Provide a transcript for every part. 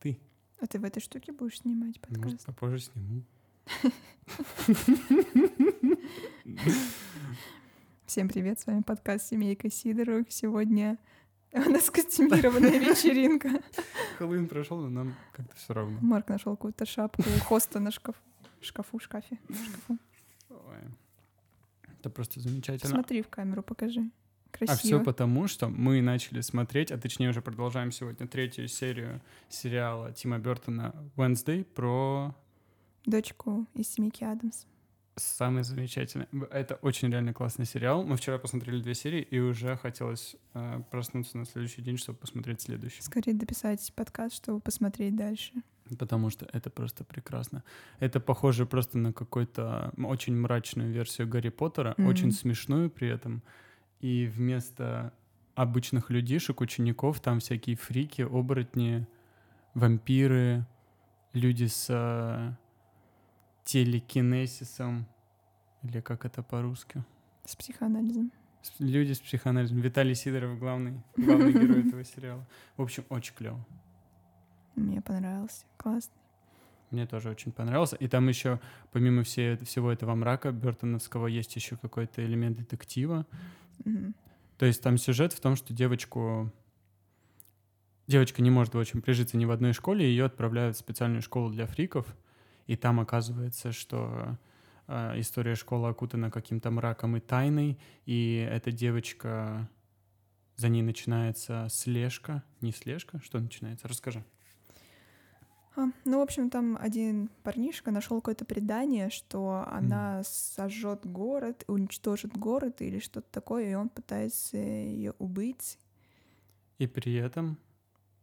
Ты. А ты в этой штуке будешь снимать Может, подкаст? попозже сниму. Всем привет, с вами подкаст «Семейка Сидоровых». Сегодня у нас костюмированная вечеринка. Хэллоуин прошел, но нам как-то все равно. Марк нашел какую-то шапку у хоста на шкаф... шкафу, шкафе, шкафу. Ой. Это просто замечательно. Смотри в камеру, покажи. А Красиво. все потому, что мы начали смотреть, а точнее уже продолжаем сегодня третью серию сериала Тима Бертона Wednesday про Дочку из семейки Адамс. самый замечательный. Это очень реально классный сериал. Мы вчера посмотрели две серии, и уже хотелось э, проснуться на следующий день, чтобы посмотреть следующий. Скорее дописать подкаст, чтобы посмотреть дальше. Потому что это просто прекрасно. Это похоже просто на какую-то очень мрачную версию Гарри Поттера, Мгм. очень смешную при этом. И вместо обычных людишек, учеников, там всякие фрики, оборотни, вампиры, люди с э, телекинезисом, или как это по-русски? С психоанализом. С- Люди с психоанализом. Виталий Сидоров главный, главный герой этого сериала. В общем, очень клево. Мне понравился. Классно. Мне тоже очень понравился. И там еще, помимо все, всего этого мрака Бертоновского, есть еще какой-то элемент детектива. То есть там сюжет в том, что девочку... Девочка не может, в общем, прижиться ни в одной школе, ее отправляют в специальную школу для фриков, и там оказывается, что э, история школы окутана каким-то мраком и тайной, и эта девочка... За ней начинается слежка. Не слежка? Что начинается? Расскажи. А, ну, в общем, там один парнишка нашел какое-то предание, что она сожжет город, уничтожит город или что-то такое, и он пытается ее убить, И при этом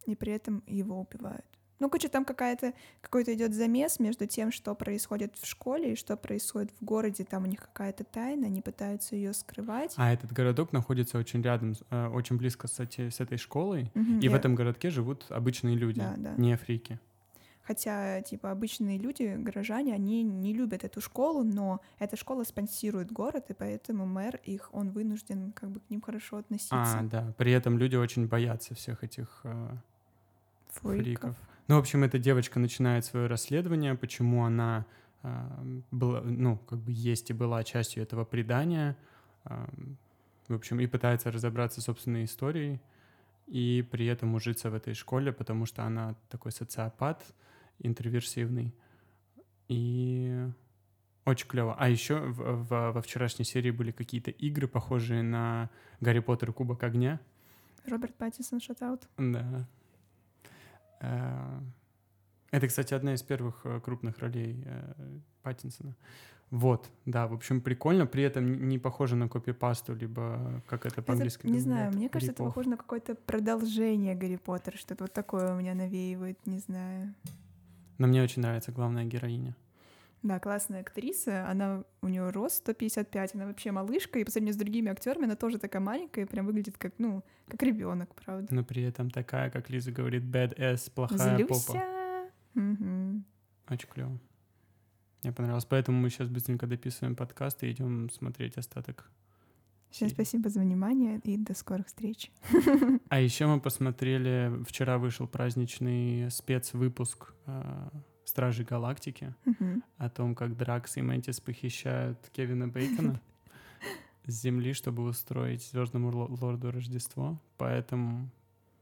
и при этом его убивают. Ну, короче, там какая-то какой-то идет замес между тем, что происходит в школе и что происходит в городе. Там у них какая-то тайна, они пытаются ее скрывать. А этот городок находится очень рядом, э, очень близко с, эти- с этой школой. Мгм, И в я- этом городке живут обычные люди, Да, да. не фрики. Хотя, типа, обычные люди, горожане, они не любят эту школу, но эта школа спонсирует город, и поэтому мэр их, он вынужден как бы к ним хорошо относиться. А, да. При этом люди очень боятся всех этих э, Фриков. фриков. Ну, в общем, эта девочка начинает свое расследование, почему она э, была, ну, как бы есть и была частью этого предания. э, в общем, и пытается разобраться с собственной историей, и при этом ужиться в этой школе, потому что она такой социопат интроверсивный. И очень клево. А еще в- в- во вчерашней серии были какие-то игры, похожие на Гарри Поттер и Кубок огня. Роберт Паттинсон шатаут. Да. Э, Это, кстати, одна из первых э, крупных ролей э, Паттинсона. Вот, да, в общем, прикольно, при этом не похоже на копипасту, либо как это по-английски не знаю, мне кажется, это похоже на какое-то продолжение Гарри Поттера, что-то вот такое у меня навеивает, не знаю. Но мне очень нравится главная героиня. Да, классная актриса, она, у нее рост 155, она вообще малышка, и по сравнению с другими актерами она тоже такая маленькая, и прям выглядит как, ну, как ребенок, правда. Но при этом такая, как Лиза говорит, badass, плохая попа. Злюся. Мгм. Очень клево. Мне понравилось. Поэтому мы сейчас быстренько дописываем подкаст и идем смотреть остаток. Всем спасибо за внимание и до скорых встреч. А еще мы посмотрели, вчера вышел праздничный спецвыпуск э, Стражей Галактики Мгм. о том, как Дракс и Мэнтис похищают Кевина Бейкона с Земли, чтобы устроить Звездному Ло- Лорду Рождество. Поэтому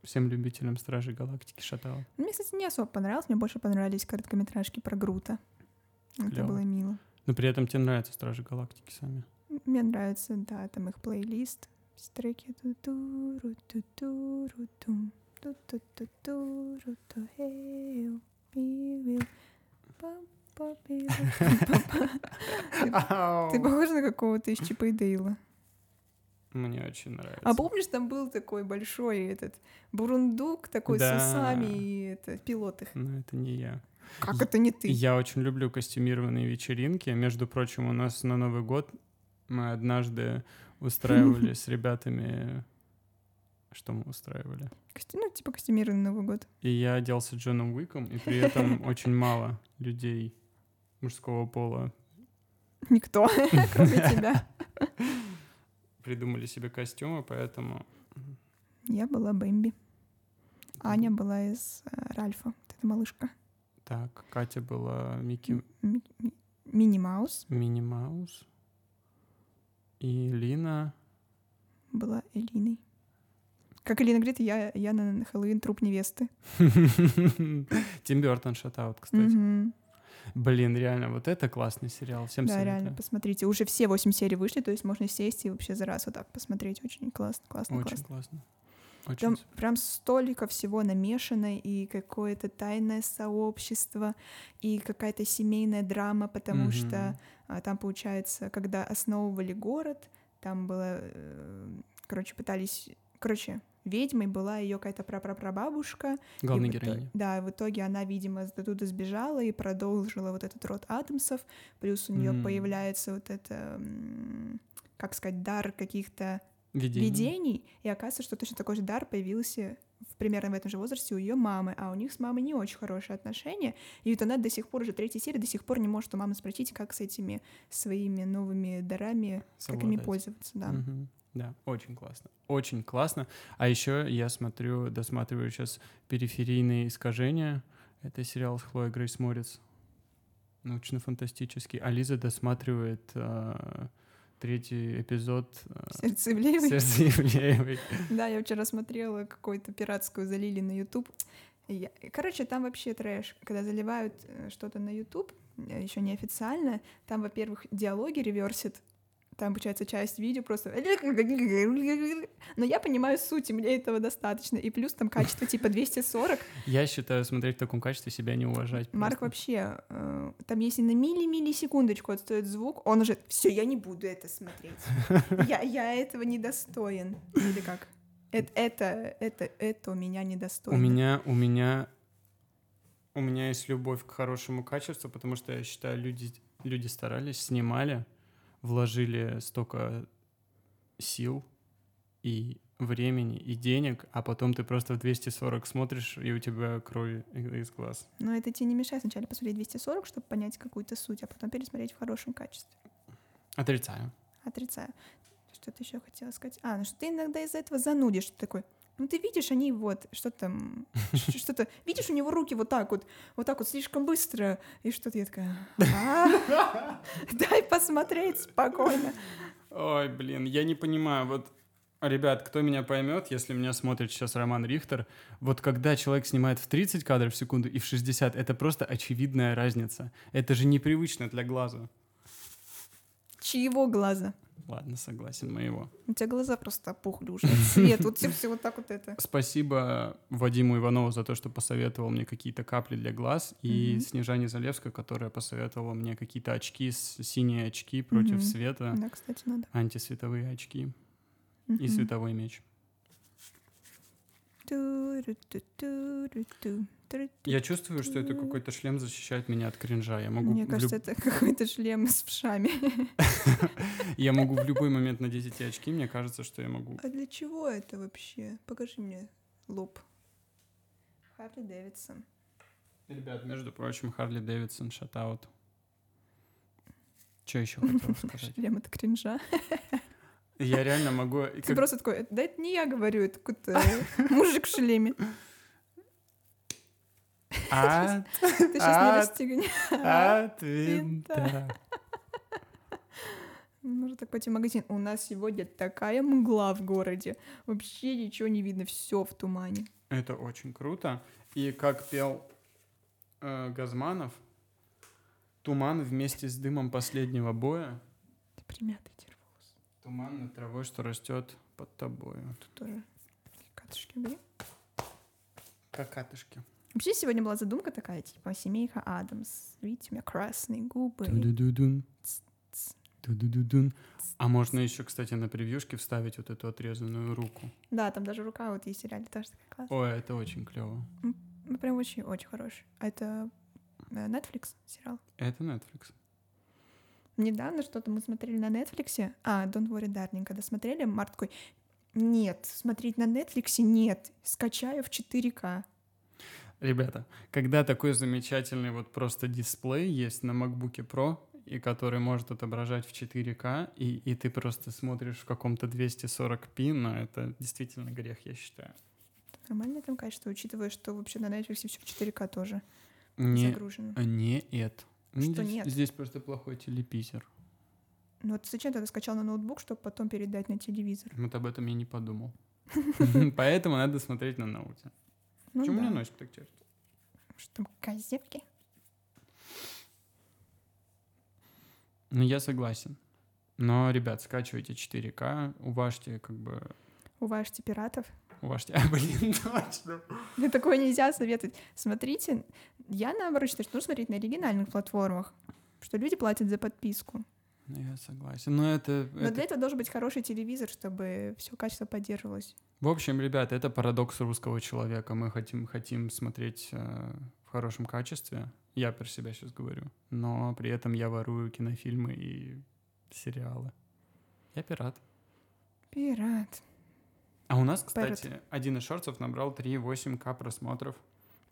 всем любителям Стражей Галактики шатал. Мне, кстати, не особо понравилось, мне больше понравились короткометражки про Грута. Это Клёво. было мило. Но при этом тебе нравятся Стражи Галактики сами. Мне нравится, да, там их плейлист. Все треки. ту-ту-ру, ту-ту-ру-тум, ту-ту-ту-ту-ру-ту, хейл, пивил, па-па-пивил, па-па. Ты похож на какого-то из Чипа и Дейла. Мне очень нравится. А помнишь, там был такой большой этот бурундук такой Да. с усами и это, пилот их. Но это не я. Как это не ты? Я очень люблю костюмированные вечеринки. Между прочим, у нас на Новый год мы однажды устраивали с ребятами... Что мы устраивали? Ну, типа костюмированный Новый год. И я оделся Джоном Уиком, и при этом очень мало людей мужского пола Никто, кроме тебя. придумали себе костюмы, поэтому Я была Бэмби. Аня была из э, Ральфа, вот эта малышка. Так, Катя была Микки... Ми- ми- И Лина... была Элиной. Как Элина говорит, я, я на Хэллоуин труп невесты. Тим Бертон шатаут, кстати. Блин, реально, вот это классный сериал. Всем Да, советую. реально, посмотрите. Уже все восемь серий вышли, то есть можно сесть и вообще за раз вот так посмотреть. Очень классно, классно, Очень классно. классно. Очень Там с- прям столько всего намешано, и какое-то тайное сообщество, и какая-то семейная драма, потому что Мгм. а, там, получается, когда основывали город, там было, э, короче, пытались, короче, ведьмой была ее какая-то прапрапрабабушка. Главная в героиня. Да, в итоге она, видимо, оттуда сбежала и продолжила вот этот род Адамсов, плюс у нее М. появляется вот это, как сказать, дар каких-то Видение. видений, и оказывается, что точно такой же дар появился в примерно в этом же возрасте у ее мамы, а у них с мамой не очень хорошие отношения, и вот она до сих пор, уже третья серия, до сих пор не может у мамы спросить, как с этими своими новыми дарами, как ими Совладать. пользоваться, да. Мгм. Да, очень классно. Очень классно. А еще я смотрю, досматриваю сейчас «Периферийные искажения». Это сериал с Хлоей Грейс Морец. Научно-фантастический. А Лиза досматривает э, третий эпизод э, Сердце Ивлеевой. «Сердце Ивлеевой». Да, я вчера смотрела какую-то пиратскую залили на YouTube. Я- Короче, там вообще трэш. Когда заливают э, что-то на YouTube, еще неофициально, там, во-первых, диалоги реверсит. Там, получается, часть видео просто... Но я понимаю суть, и мне этого достаточно. И плюс там качество типа 240. Я считаю, смотреть в таком качестве себя не уважать. Марк просто. вообще... э, Там если на милли-миллисекундочку отстоит звук, он уже... все, я не буду это смотреть. Я, я этого не достоин. Или как? Это, это, это, это у меня У недостойно. меня, у меня, у меня есть любовь к хорошему качеству, потому что я считаю, люди, люди старались, снимали, вложили столько сил и времени, и денег, а потом ты просто в 240 смотришь, и у тебя кровь из глаз. Но это тебе не мешает сначала посмотреть 240, чтобы понять какую-то суть, а потом пересмотреть в хорошем качестве. Отрицаю. Отрицаю. Что-то еще хотела сказать. А, ну что ты иногда из-за этого занудишь. Ты такой, ну ты видишь, они вот, что там, что-то, видишь, у него руки вот так вот, вот так вот слишком быстро, и что-то я такая, «А, дай посмотреть спокойно. Ой, блин, я не понимаю, вот Ребят, кто меня поймет, если меня смотрит сейчас Роман Рихтер, вот когда человек снимает в 30 кадров в секунду и в 60, это просто очевидная разница. Это же непривычно для глаза. Чьего глаза? Ладно, согласен, моего. У тебя глаза просто опухли уже. Свет, вот все, все вот так вот это. Спасибо Вадиму Иванову за то, что посоветовал мне какие-то капли для глаз, и. Снежане Залевской, которая посоветовала мне какие-то очки, синие очки против света, Да, кстати, надо. антисветовые очки и световой меч. Я чувствую, что это какой-то шлем защищает меня от кринжа. Я могу, Мне кажется, люб- это какой-то шлем с вшами. я могу в любой момент надеть эти очки, мне кажется, что я могу. А для чего это вообще? Покажи мне лоб. Харли Дэвидсон. Ребят, между прочим, Харли Дэвидсон, шатаут. Что еще хотел сказать? Шлем это кринжа. Я реально могу... Ты как- просто такой, да это не я говорю, это какой-то мужик в шлеме. А, Ты сейчас не А, расстегни. от винта. Можно так пойти в магазин. У нас сегодня такая мгла в городе. Вообще ничего не видно, все в тумане. Это очень круто. И как пел э, Газманов, туман вместе с дымом последнего боя, Ты примятый волос. туман над травой, что растет под тобою. Тут тоже катышки убери. Какатышки. Вообще сегодня была задумка такая, типа, семейка Адамс. Видите, у меня красные губы. А можно еще, кстати, на превьюшке вставить вот эту отрезанную руку. Да, там даже рука вот есть в сериале, тоже такая классная. Ой, это очень клево. Ну, прям очень-очень хороший. А это э, Netflix сериал. Это Netflix. Недавно что-то мы смотрели на Netflix. А, Don't Worry, Darling, когда смотрели, Марк такой, нет, смотреть на Netflix нет, скачаю в 4К. Ребята, когда такой замечательный вот просто дисплей есть на MacBook Pro, и который может отображать в 4К, и, и ты просто смотришь в каком-то 240p, но это действительно грех, я считаю. Нормальное там качество, учитывая, что вообще на Netflix все в 4К тоже Не, загружено. нет. Ну, Что здесь, нет? Здесь просто плохой телепизер. Ну вот зачем ты это скачал на ноутбук, чтобы потом передать на телевизор? Вот об этом я не подумал. Поэтому надо смотреть на ноуте. Ну Почему у меня да. носик так чешется? Что там, козявки? Ну, я согласен. Но, ребят, скачивайте 4К, уважьте, как бы, Уважьте пиратов. уважьте. А, блин, точно. Мне такое нельзя советовать. Смотрите, я наоборот считаю, что нужно смотреть на оригинальных платформах, что люди платят за подписку. Я согласен. Но это, Но это- для этого должен быть хороший телевизор, чтобы все качество поддерживалось. В общем, ребят, это парадокс русского человека. Мы хотим, хотим смотреть э, в хорошем качестве. Я про себя сейчас говорю. Но при этом я ворую кинофильмы и сериалы. Я пират. Пират. А у нас, Пират. кстати, один из шортов набрал 3,8к просмотров.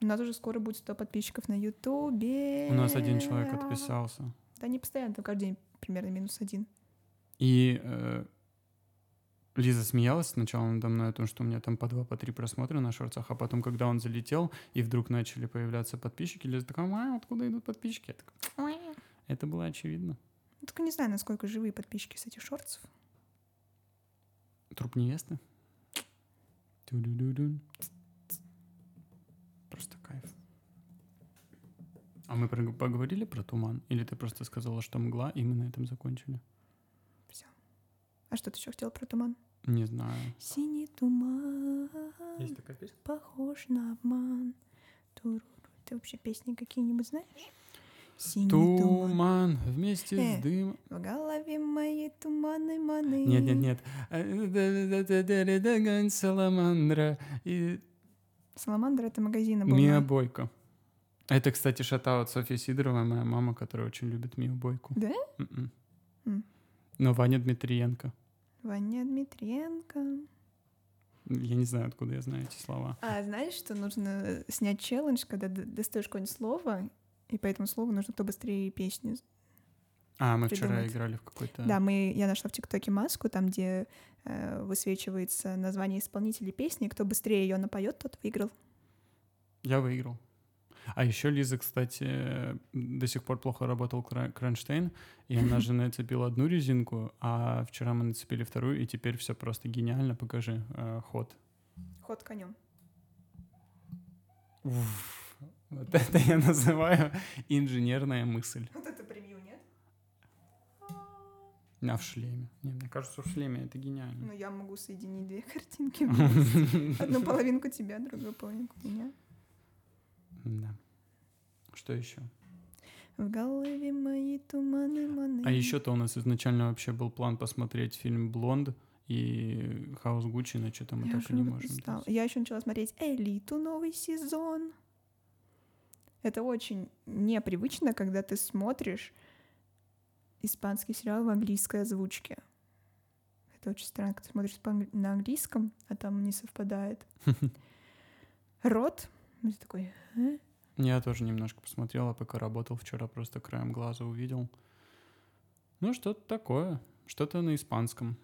У нас уже скоро будет 100 подписчиков на Ютубе. У нас один человек отписался. Да не постоянно, там каждый день примерно минус один. И э, Лиза смеялась сначала надо мной о том, что у меня там по два, по три просмотра на шортах, а потом, когда он залетел, и вдруг начали появляться подписчики, Лиза такая, а, откуда идут подписчики? Я такая, это было очевидно. Ну, Только не знаю, насколько живые подписчики с этих шортов. Труп невесты. Просто кайф. А мы поговорили про туман? Или ты просто сказала, что мгла, и мы на этом закончили? А что ты еще хотел про туман? Не знаю. Синий туман, такая песня? похож на обман. Туруру. Ты вообще песни какие-нибудь знаешь? Синий туман. Туман вместе Э. с дымом. В голове моей туманы маны. Нет, нет, нет. Саламандра и Саламандра это магазина был. Мия да? Это, кстати, шатаут Софья Сидорова, моя мама, которая очень любит Мию Бойку. Да? Мгм. М. Но Ваня Дмитриенко. Ваня Дмитриенко. Я не знаю, откуда я знаю эти слова. А знаешь, что нужно снять челлендж, когда достаешь какое-нибудь слово, и по этому слову нужно кто быстрее песню. А, мы вчера Придумать. играли в какой-то... Да, мы, я нашла в ТикТоке маску, там, где э, высвечивается название исполнителя песни, кто быстрее ее напоет, тот выиграл. Я выиграл. А еще Лиза, кстати, до сих пор плохо работал кронштейн, и она же нацепила одну резинку, а вчера мы нацепили вторую, и теперь все просто гениально. Покажи э, ход. Ход конем. Уф. Вот это я называю инженерная мысль. Вот это превью, нет? А в шлеме. Не, мне кажется, в шлеме это гениально. Ну, я могу соединить две картинки. Одну половинку тебя, другую половинку меня. Да. Что еще? В голове мои туманы маны. А еще-то у нас изначально вообще был план посмотреть фильм «Блонд» и «Хаус Гуччи», но что-то мы Я так и не можем. Я еще начала смотреть «Элиту» новый сезон. Это очень непривычно, когда ты смотришь испанский сериал в английской озвучке. Это очень странно, когда ты смотришь на английском, а там не совпадает. Рот. Ты такой, «А?» Я тоже немножко посмотрел, а пока работал вчера, просто краем глаза увидел. Ну, что-то такое. Что-то на испанском.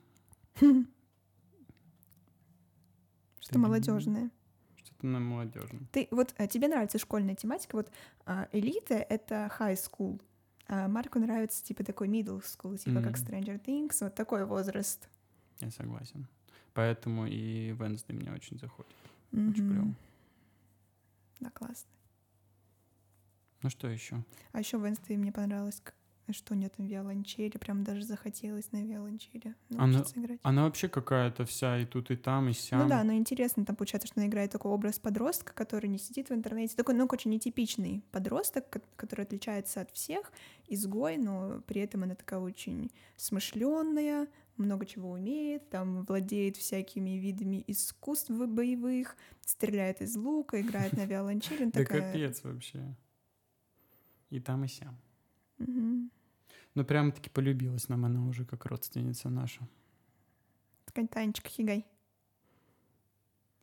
что молодежное. Что-то на молодежном. Ты вот а, тебе нравится школьная тематика, вот а, элита это high school, а Марку нравится типа такой middle school, типа как. Stranger Things, вот такой возраст. Я согласен. Поэтому и Венсдей мне очень заходит. Очень клево. Да, классно. Ну, что еще? А еще Wednesday мне понравилось, что там виолончели, прям даже захотелось на виолончели Она- научиться играть. Она вообще какая-то вся и тут, и там, и сям. Ну да, но интересно, там получается, что она играет такой образ подростка, который не сидит в интернете. Такой, ну, очень нетипичный подросток, ко- который отличается от всех, изгой, но при этом она такая очень смышленная, много чего умеет, там владеет всякими видами искусств боевых, стреляет из лука, играет на виолончели. Да капец вообще. И там, и сям. Мгм. Ну, прям-таки полюбилась нам она уже как родственница наша. Такая Танечка Хигай.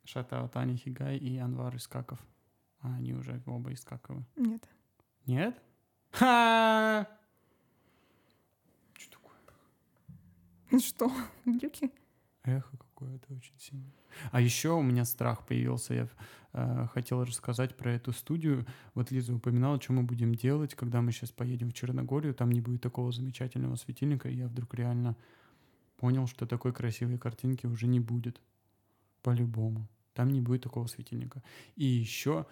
Шатао Таня Хигай и Анвар Искаков. А они уже оба Искаковы. Нет. Нет? Ха! Что такое? Что? Глюки? Эхо какое-то очень сильно. А еще у меня страх появился. Я э, хотел рассказать про эту студию. Вот Лиза упоминала, что мы будем делать, когда мы сейчас поедем в Черногорию. Там не будет такого замечательного светильника. И я вдруг реально понял, что такой красивой картинки уже не будет. По-любому. Там не будет такого светильника. И еще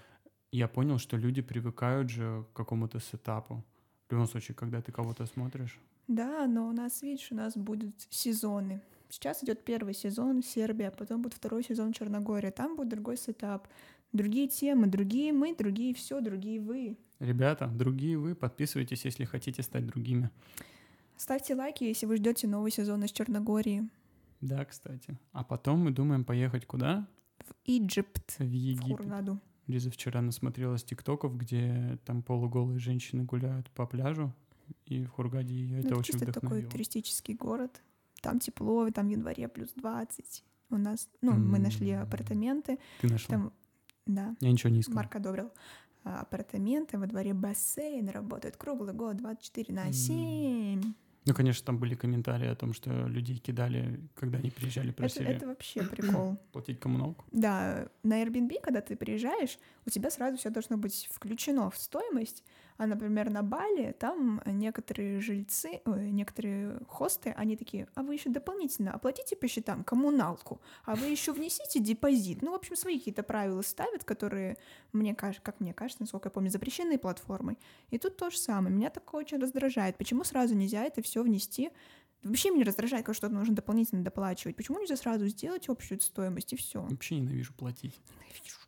я понял, что люди привыкают же к какому-то сетапу. В любом случае, когда ты кого-то смотришь. Да, но у нас, видишь, у нас будут сезоны. Сейчас идет первый сезон Сербия, потом будет второй сезон Черногория. Там будет другой сетап. Другие темы, другие мы, другие все, другие вы. Ребята, другие вы, подписывайтесь, если хотите стать другими. Ставьте лайки, если вы ждете новый сезон из Черногории. Да, кстати. А потом мы думаем поехать куда? В Египет. В Египет. В Хургаду. Лиза вчера насмотрелась тиктоков, где там полуголые женщины гуляют по пляжу, и в Хургаде ее это, это очень чисто вдохновило. такой туристический город. Там тепло, там в январе плюс 20. У нас, ну, mm-hmm. мы нашли апартаменты. Ты нашла? Там, да. Я ничего не искал. Марк одобрил. А, апартаменты, во дворе бассейн работает круглый год, 24 на 7. Mm. Ну, конечно, там были комментарии о том, что людей кидали, когда они приезжали, просили... Это, это вообще прикол. Платить коммуналку? Да, на Airbnb, когда ты приезжаешь, у тебя сразу все должно быть включено в стоимость, а, например, на Бали там некоторые жильцы, ой, некоторые хосты, они такие, а вы еще дополнительно оплатите по счетам коммуналку, а вы еще внесите депозит. Ну, в общем, свои какие-то правила ставят, которые, мне кажется, как мне кажется, насколько я помню, запрещенные платформой. И тут то же самое. Меня такое очень раздражает. Почему сразу нельзя это все внести Вообще меня раздражает, когда что-то нужно дополнительно доплачивать. Почему нельзя сразу сделать общую стоимость и все? Вообще ненавижу платить. Ненавижу.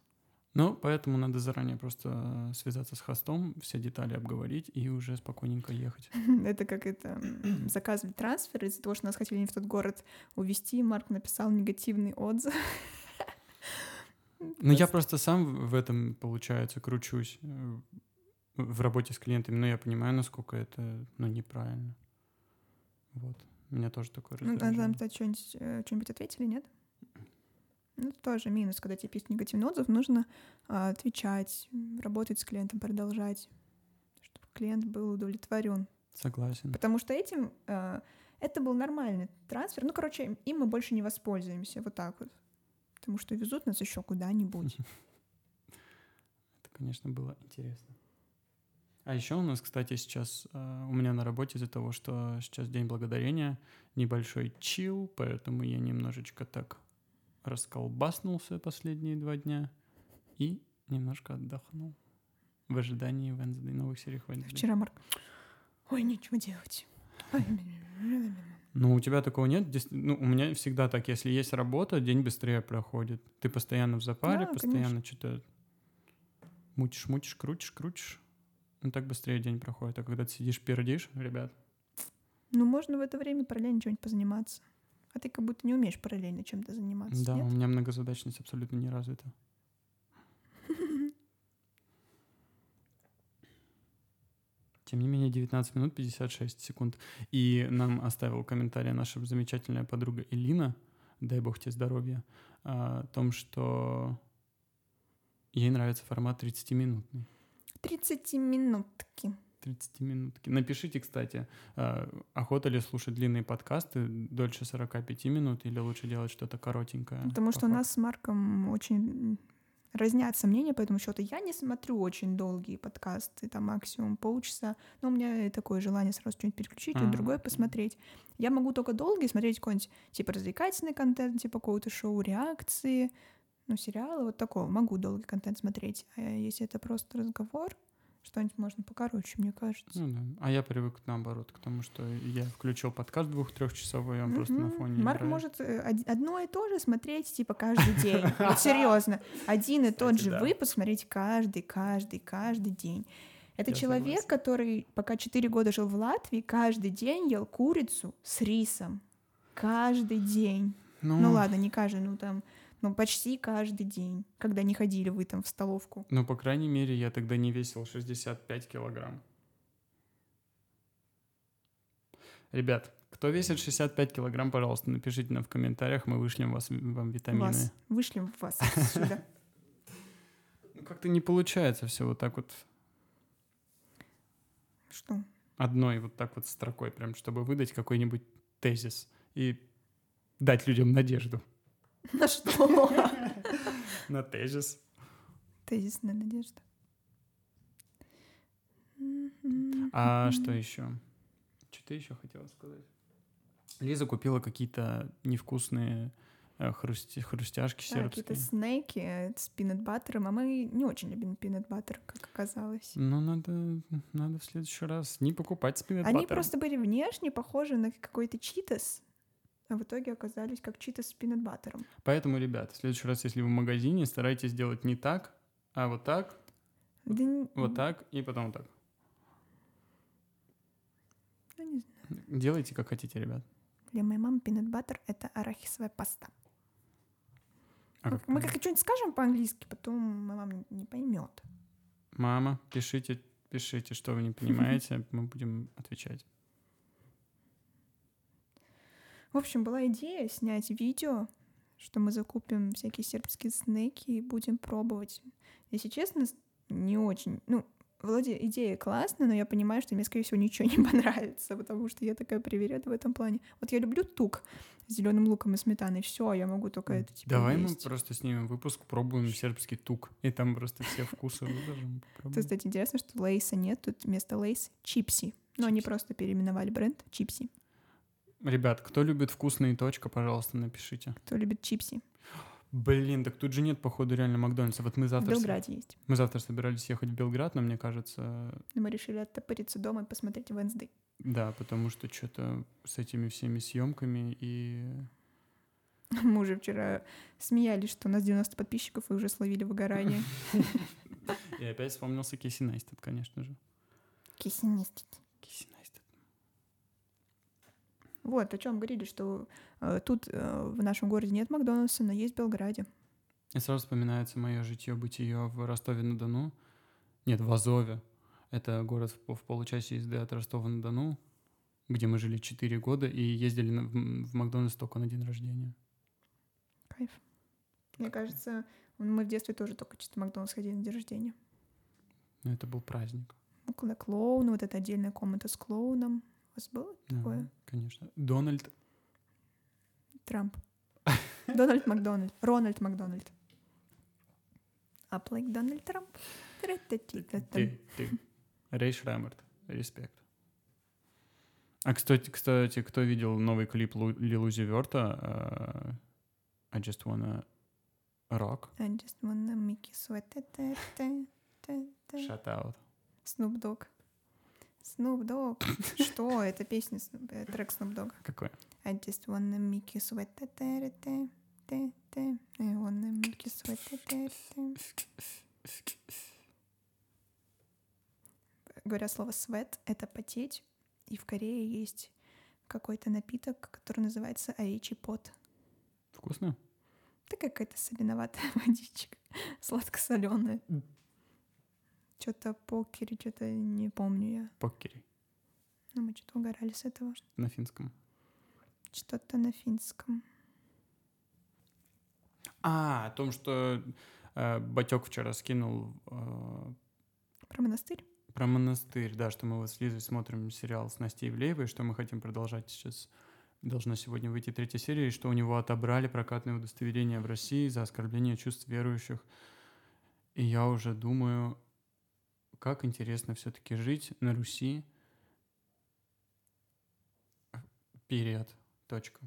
Ну, поэтому надо заранее просто связаться с хостом, все детали обговорить и уже спокойненько ехать. Это как это заказывать трансфер из-за того, что нас хотели не в тот город увезти. Марк написал негативный отзыв. Ну, я просто сам в этом, получается, кручусь э, в работе с клиентами, но я понимаю, насколько это, ну, неправильно. Вот. Меня тоже такое. Ну, а там-то что-нибудь, э, что-нибудь ответили, нет? Ну, это тоже минус, когда тебе пишут негативный отзыв, нужно а, отвечать, работать с клиентом, продолжать, чтобы клиент был удовлетворен. Согласен. Потому что этим а, это был нормальный трансфер. Ну, короче, им мы больше не воспользуемся, вот так вот. Потому что везут нас еще куда-нибудь. Это, конечно, было интересно. А еще у нас, кстати, сейчас uh, у меня на работе из-за того, что сейчас День Благодарения, небольшой чил, поэтому я немножечко так расколбаснулся последние два дня и немножко отдохнул в ожидании Wednesday, новых серий Wednesday. Вчера Марк, ой, нечего делать. Ну, у тебя такого нет? Ну, у меня всегда так. Если есть работа, день быстрее проходит. Ты постоянно в запаре, да, постоянно что-то мутишь, мутишь, крутишь, крутишь. Ну, так быстрее день проходит. А когда ты сидишь, пердишь, ребят. Ну, можно в это время параллельно чем-нибудь позаниматься. А ты как будто не умеешь параллельно чем-то заниматься. Да, нет? у меня многозадачность абсолютно не развита. Тем не менее, 19 минут 56 секунд. И нам оставил комментарий наша замечательная подруга Элина, дай бог тебе здоровья, о том, что ей нравится формат 30-минутный. 30-минутки. 30 минутки. Напишите, кстати, э, охота ли слушать длинные подкасты дольше 45 минут или лучше делать что-то коротенькое? Потому что у нас с Марком очень разнятся мнения по этому счету. Я не смотрю очень долгие подкасты, там максимум полчаса, но у меня такое желание сразу что-нибудь переключить, или другое посмотреть. Я могу только долгие смотреть какой-нибудь типа развлекательный контент, типа какого-то шоу, реакции, ну, сериалы, вот такого. Могу долгий контент смотреть. А если это просто разговор, что-нибудь можно покороче, мне кажется. Ну да. А я привык наоборот к тому, что я включил подкаст двух-трехчасовой, он mm-hmm. просто на фоне Марк играет. может э, одно и то же смотреть типа каждый день. Вот серьезно. Один и тот же выпуск смотреть каждый, каждый, каждый день. Это человек, который пока четыре года жил в Латвии, каждый день ел курицу с рисом. Каждый день. Ну, ну ладно, не каждый, ну там ну, почти каждый день, когда не ходили вы там в столовку. Ну, по крайней мере, я тогда не весил 65 килограмм. Ребят, кто весит 65 килограмм, пожалуйста, напишите нам в комментариях, мы вышлем вас, вам витамины. Вас. Вышлем вас отсюда. Ну, как-то не получается все вот так вот. Что? Одной вот так вот строкой, прям, чтобы выдать какой-нибудь тезис и дать людям надежду. На что? На тезис. Тезисная надежда. А что еще? Что ты еще хотела сказать? Лиза купила какие-то невкусные э, хрусти- хрустяшки Да, какие-то сербские. снеки э, с пинат баттером, а мы не очень любим пинат баттер, как оказалось. Ну, надо, надо в следующий раз не покупать спиннет Они просто были внешне похожи на какой-то читос, а в итоге оказались как читос с пинат баттером. Поэтому, ребят, в следующий раз, если вы в магазине, старайтесь делать не так, а вот так, Да н- вот так и потом вот так. Ну, не знаю. Делайте, как хотите, ребят. Для моей мамы пинат баттер — это арахисовая паста. А Мы- как- Мы как что-нибудь скажем по-английски, потом моя мама не поймет. Мама, пишите, пишите, что вы не понимаете, мы будем отвечать. В общем, была идея снять видео, что мы закупим всякие сербские снеки и будем пробовать. Если честно, не очень. Ну, вроде идея классная, но я понимаю, что мне, скорее всего, ничего не понравится, потому что я такая привереда в этом плане. Вот я люблю тук с зеленым луком и сметаной. Все, я могу только это типа Давай мы есть. просто снимем выпуск, пробуем сербский тук, и там просто все вкусы выложим. То, попробуем. кстати, интересно, что лейса нет, тут вместо лейс чипси. Но они просто переименовали бренд чипси. Ребят, кто любит вкусные точка, пожалуйста, напишите. Кто любит чипси? Блин, так тут же нет, походу, реально Макдональдса. Вот мы В завтра, с- Белграде есть. мы завтра собирались ехать в Белград, но мне кажется, мы решили оттопыриться дома и посмотреть Wednesday. да, потому что что-то с этими всеми съемками и... Мы уже вчера смеялись, что у нас 90 подписчиков и уже словили выгорание. И опять вспомнился Найстед, конечно же. Кейси Найстед. Вот, о чем говорили, что э, тут э, в нашем городе нет Макдональдса, но есть в Белграде. И сразу вспоминается мое житье-бытие в Ростове-на-Дону. Нет, в Азове. Это город в, в получасе езды от Ростова-на-Дону, где мы жили 4 года и ездили на- в, в Макдональдс только на день рождения. Кайф. Мне кажется, мы в детстве тоже только чисто в Макдональдс ходили на день рождения. Но это был праздник. Ну, когда клоун, вот эта отдельная комната с клоуном. Вас было Да, такое? конечно. Дональд. Трамп. Дональд Макдональд. Рональд Макдональд. Like Дональд Трамп. Ты, ты. Рэй Шрамерт. Респект. А, кстати, кстати, кто видел новый клип Лу- Лил Узи Верта I just wanna rock. I just wanna make you sweat. Shut out. Snoop Dogg. Snoop Dogg. Что? Это песня, э, трек Snoop Dogg. Какой? I just wanna make you sweat. I wanna make you sweat. Говорят слово sweat — это потеть. И в Корее есть какой-то напиток, который называется овечий пот. Вкусно? Это какая-то соленоватая водичка. Сладко-соленая. Что-то покери, что-то не помню я. Покери. Но мы что-то угорали с этого. На финском. Что-то на финском. А, о том, что э, Батек вчера скинул э, Про монастырь? про монастырь, да, что мы вот с Лизой смотрим сериал с Настей Ивлеевой, что мы хотим продолжать сейчас. Должна сегодня выйти третья серия, и что у него отобрали прокатное удостоверение в России за оскорбление чувств верующих. И я уже думаю, как интересно все-таки жить на Руси. Период. Точка.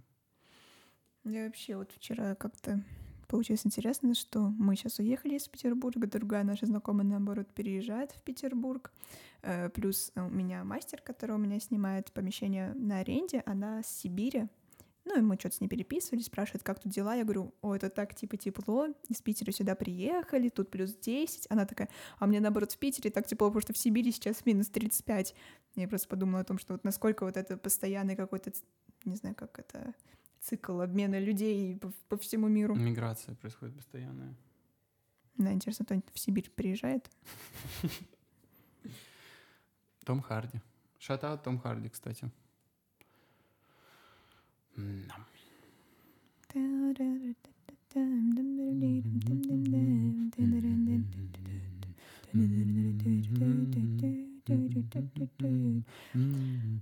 Я вообще вот вчера как-то получилось интересно, что мы сейчас уехали из Петербурга, другая наша знакомая, наоборот, переезжает в Петербург. Э, Плюс у меня мастер, который у меня снимает помещение на аренде, она с Сибири. Ну, и мы что-то с ней переписывались, спрашивает, как тут дела. Я говорю, о, это так, типа, тепло. Из Питера сюда приехали, тут плюс 10. Она такая, а мне, наоборот, в Питере так тепло, потому что в Сибири сейчас минус 35. Я просто подумала о том, что вот насколько вот это постоянный какой-то, не знаю, как это, цикл обмена людей по, по всему миру. Миграция происходит постоянная. Да, интересно, кто-нибудь в Сибирь приезжает? Том Харди. Шатаут Том Харди, кстати.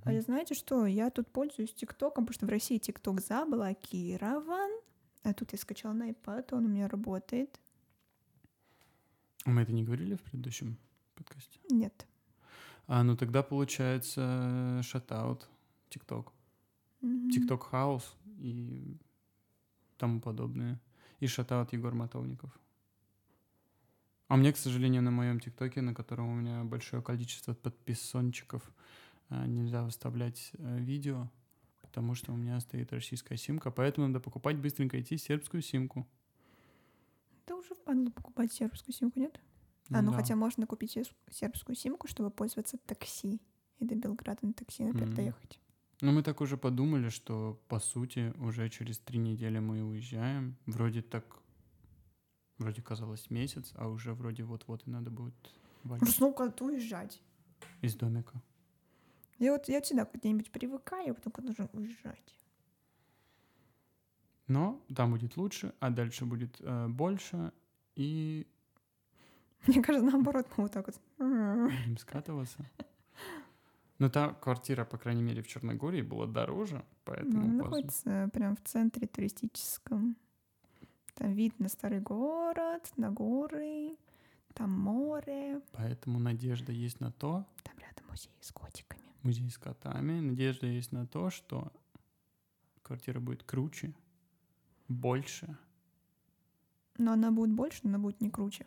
А знаете что? Я тут пользуюсь ТикТоком, потому что в России ТикТок заблокирован. А тут я скачала на iPad, он у меня работает. А Мы это не говорили в предыдущем подкасте? Нет. А, ну тогда получается шатаут, ТикТок. ТикТок Хаус и тому подобное. И шатаут Егор Матовников. А мне, к сожалению, на моем ТикТоке, на котором у меня большое количество подписончиков, а, нельзя выставлять э, видео, потому что у меня стоит российская симка, поэтому надо покупать быстренько идти сербскую симку. Да уже впадло покупать сербскую симку, нет? а, ну да. хотя можно купить сер- сербскую симку, чтобы пользоваться такси. И до Белграда на такси, например, Мгм. доехать. Ну, мы так уже подумали, что, по сути, уже через три недели мы уезжаем. Вроде так, вроде казалось месяц, а уже вроде вот-вот и надо будет валить Просто ну куда уезжать? из домика. Я вот я всегда где-нибудь привыкаю, а потом когда нужно уезжать. Но там будет лучше, а дальше будет э, больше, и Мне кажется, наоборот, мы вот так вот. будем скатываться. Но та квартира, по крайней мере, в Черногории была дороже, Ну, поэтому... она поз- находится прям в центре туристическом. Там вид на старый город, на горы, там море, Поэтому надежда есть на то, там рядом музей с котиками. музей с котами, надежда есть на то, что квартира будет круче, больше, Но она будет больше, но она будет не круче.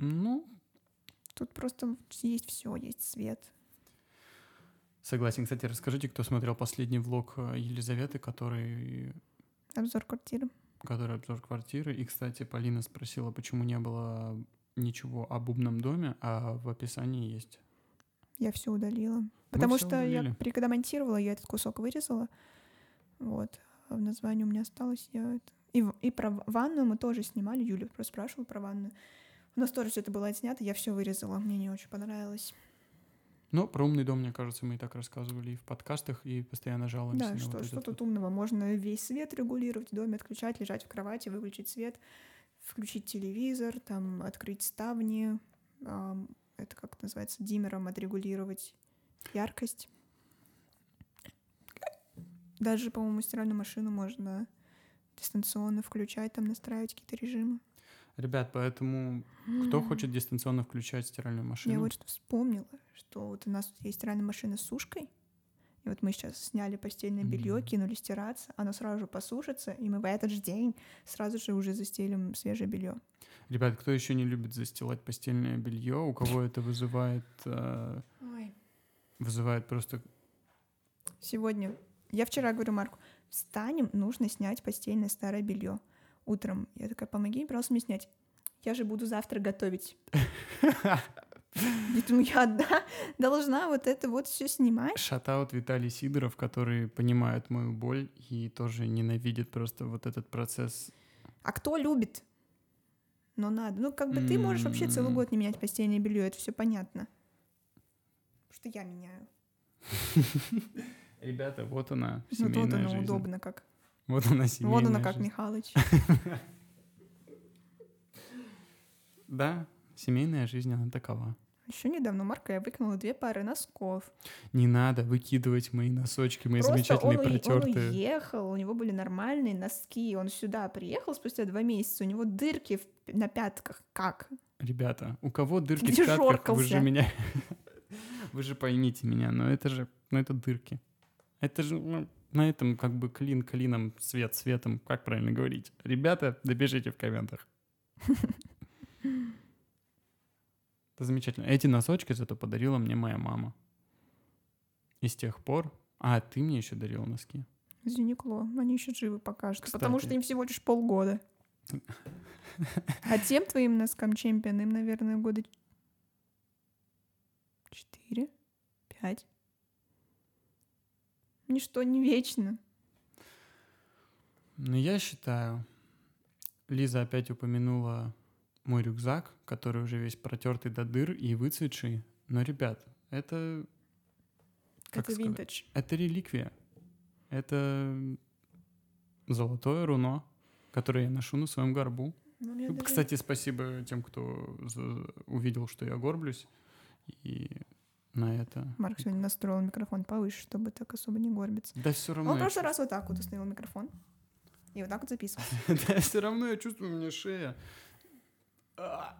Ну, Тут просто есть все, есть свет. согласен. Кстати, расскажите, кто смотрел последний влог э, Елизаветы, который, Обзор квартиры. который обзор квартиры. И, кстати, Полина спросила, почему не было ничего об умном доме, а в описании есть. Я все удалила. Потому всё что я, удалили. при, когда монтировала, я этот кусок вырезала. Вот. А в названии у меня осталось я это. И, и про в- ванную мы тоже снимали. Юля просто спрашивала про ванную. У нас тоже все это было отснято, я все вырезала. Мне не очень понравилось. Но про умный дом, мне кажется, мы и так рассказывали и в подкастах, и постоянно жалуемся Да, что, вот что тут вот. умного? Можно весь свет регулировать в доме, отключать, лежать в кровати, выключить свет, включить телевизор, там, открыть ставни. ам, это как называется? Диммером отрегулировать яркость. Даже, по-моему, стиральную машину можно дистанционно включать, там настраивать какие-то режимы. Ребят, поэтому кто хочет дистанционно включать стиральную машину? Я вот что вспомнила, что вот у нас тут есть стиральная машина с сушкой, и вот мы сейчас сняли постельное белье, кинули стираться, оно сразу же посушится, и мы в этот же день сразу же уже застелим свежее белье. Ребят, кто еще не любит застилать постельное белье, у кого это вызывает, э, вызывает просто Сегодня, я вчера говорю Марку, встанем, нужно снять постельное старое белье утром. Я такая, помоги, пожалуйста, мне снять. Я же буду завтра готовить. Думаю, я да, должна вот это вот все снимать. Шатаут Виталий Сидоров, который понимает мою боль и тоже ненавидит просто вот этот процесс. А кто любит? Но надо. Ну, как бы ты можешь вообще целый год не менять постельное белье, это все понятно. Что я меняю. Ребята, вот она, Ну, вот жизнь. удобно как. Вот она, семейная Вот оно как, жизнь. Михалыч. Да, семейная жизнь, она такова. Еще недавно Марка я выкинула две пары носков. Не надо выкидывать мои носочки, мои Просто замечательные он, уе- он протертые. уехал, у него были нормальные носки, он сюда приехал спустя два месяца, у него дырки в- на пятках. Как? Ребята, у кого дырки Где в пятках, вы же жоркался? меня... Вы же поймите меня, но это же, ну это дырки. Это же, ну, на этом как бы клин клином, свет светом, как правильно говорить. Ребята, напишите в комментах. Это замечательно. Эти носочки зато подарила мне моя мама. И с тех пор... А, ты мне еще дарила носки. Из Юникло. Они еще живы пока что, потому Кстати. что им всего лишь полгода. А тем твоим носкам чемпион, им, наверное, года четыре, пять. Ничто не вечно. Но я считаю, Лиза опять упомянула мой рюкзак, который уже весь протертый до дыр и выцветший. Но, ребят, это, Как Это винтаж. это реликвия. Это золотое руно, которое я ношу на своем горбу. Ну, у меня даже- Кстати, спасибо тем, кто увидел, что я горблюсь. И на это. Марк сегодня настроил микрофон повыше, чтобы так особо не горбиться. Да все равно. Он в прошлый раз вот так вот установил микрофон. И вот так вот записывал. Да, все равно я чувствую, у меня шея. А.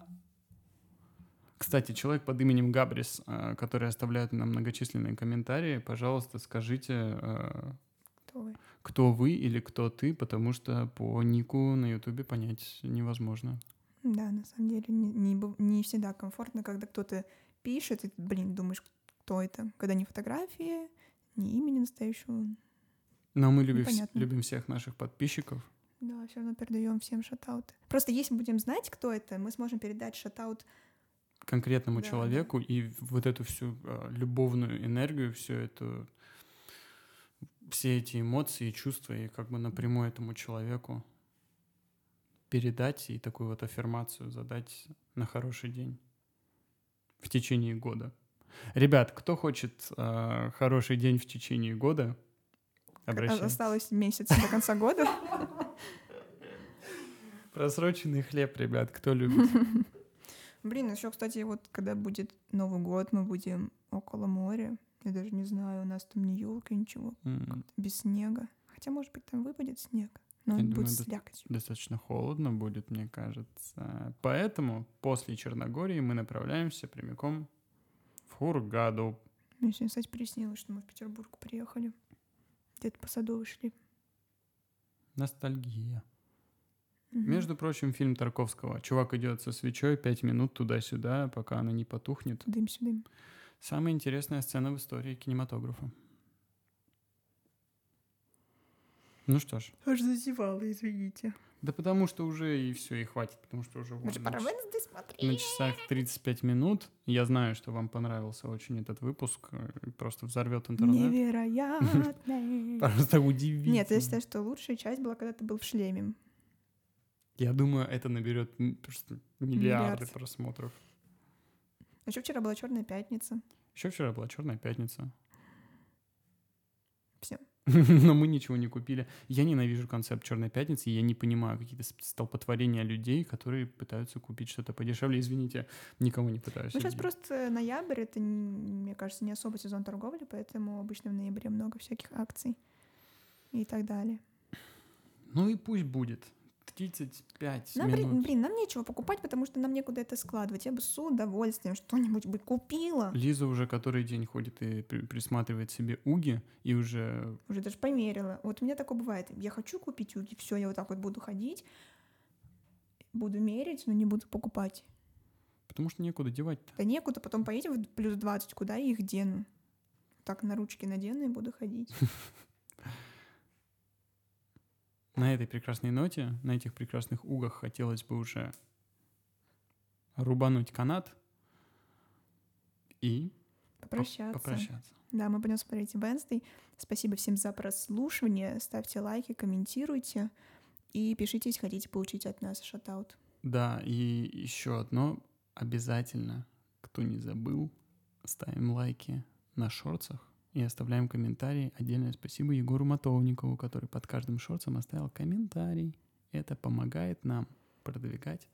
Кстати, человек под именем Габрис, э, который оставляет нам многочисленные комментарии, пожалуйста, скажите, э, Кто вы? кто вы или кто ты, потому что по нику на ютубе понять невозможно. Да, на самом деле не, не, не всегда комфортно, когда кто-то пишет, и ты, блин, думаешь, кто это. Когда не фотографии, не имени настоящего. Но мы любим, вс- любим всех наших подписчиков. Да, все равно передаем всем шатауты. Просто если будем знать, кто это, мы сможем передать шатаут. конкретному Да, человеку и вот эту всю э, любовную энергию, всю эту все эти эмоции чувства и как бы напрямую этому человеку передать и такую вот аффирмацию задать на хороший день в течение года. Ребят, кто хочет э, хороший день в течение года, обращайтесь. Осталось месяц до конца года. Просроченный хлеб, ребят, кто любит. Блин, еще, кстати, вот когда будет Новый год, мы будем около моря. Я даже не знаю, у нас там ни елки, ничего, без снега. Хотя, может быть, там выпадет снег. Но Я он думаю, будет слякоть. достаточно холодно будет, мне кажется. Поэтому после Черногории мы направляемся прямиком в Хургаду. Мне сегодня, кстати, приснилось, что мы в Петербург приехали. Где-то по Садовой шли. Ностальгия. Мгм. Между прочим, фильм Тарковского. Чувак идет со свечой пять минут туда-сюда, пока она не потухнет. Дым-сюдым. Самая интересная сцена в истории кинематографа. Ну что ж. Аж зазевала, извините. Да потому что уже и все, и хватит, потому что уже Мы вон же на пора час- Wednesday смотреть. на часах 35 минут. Я знаю, что вам понравился очень этот выпуск. э, Просто взорвет интернет. Невероятный. Просто удивительно. Нет, я считаю, что лучшая часть была, когда ты был в шлеме. Я думаю, это наберет просто миллиарды Миллиард. просмотров. Еще вчера была Черная пятница. Еще вчера была Черная пятница. Всё. Но мы ничего не купили. Я ненавижу концепт Черной пятницы, и я не понимаю какие-то столпотворения людей, которые пытаются купить что-то подешевле. Извините, никого не пытаюсь. Ну, сейчас просто ноябрь, это, мне кажется, не особо сезон торговли, поэтому обычно в ноябре много всяких акций и так далее. Ну и пусть будет. 35 Нам, блин, минут. блин, нам нечего покупать, потому что нам некуда это складывать. Я бы с удовольствием что-нибудь бы купила. Лиза уже который день ходит и при- присматривает себе уги, и уже Уже даже померила. Вот у меня такое бывает. Я хочу купить уги, все, я вот так вот буду ходить, буду мерить, но не буду покупать. Потому что некуда девать-то. Да некуда, потом поедем в плюс 20, куда я их дену? Так на ручки надену и буду ходить. На этой прекрасной ноте, на этих прекрасных угах хотелось бы уже рубануть канат и поп- Попрощаться. попрощаться. Да, мы пойдем смотреть Wednesday. Спасибо всем за прослушивание. Ставьте лайки, комментируйте и пишите, если хотите получить от нас шатаут. Да, и еще одно обязательно, кто не забыл, ставим лайки на шорцах и оставляем комментарии. Отдельное спасибо Егору Матовникову, который под каждым шорцем оставил комментарий. Это помогает нам продвигать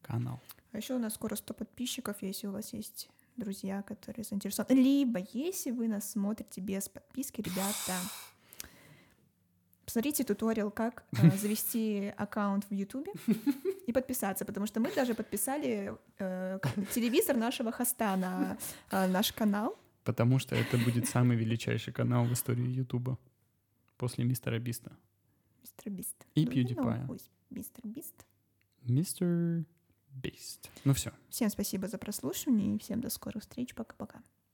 канал. А еще у нас скоро 100 подписчиков, если у вас есть друзья, которые заинтересованы. Либо если вы нас смотрите без подписки, ребята, посмотрите туториал, как э, завести аккаунт в Ютубе и подписаться, потому что мы даже подписали э, телевизор нашего хоста на э, наш канал. Потому что это будет самый величайший канал в истории Ютуба после Мистера Биста. Мистер Бист. И PewDiePie. is Мистер Бист. Мистер Бист. Ну все. Всем спасибо за прослушивание и всем до скорых встреч. Пока-пока.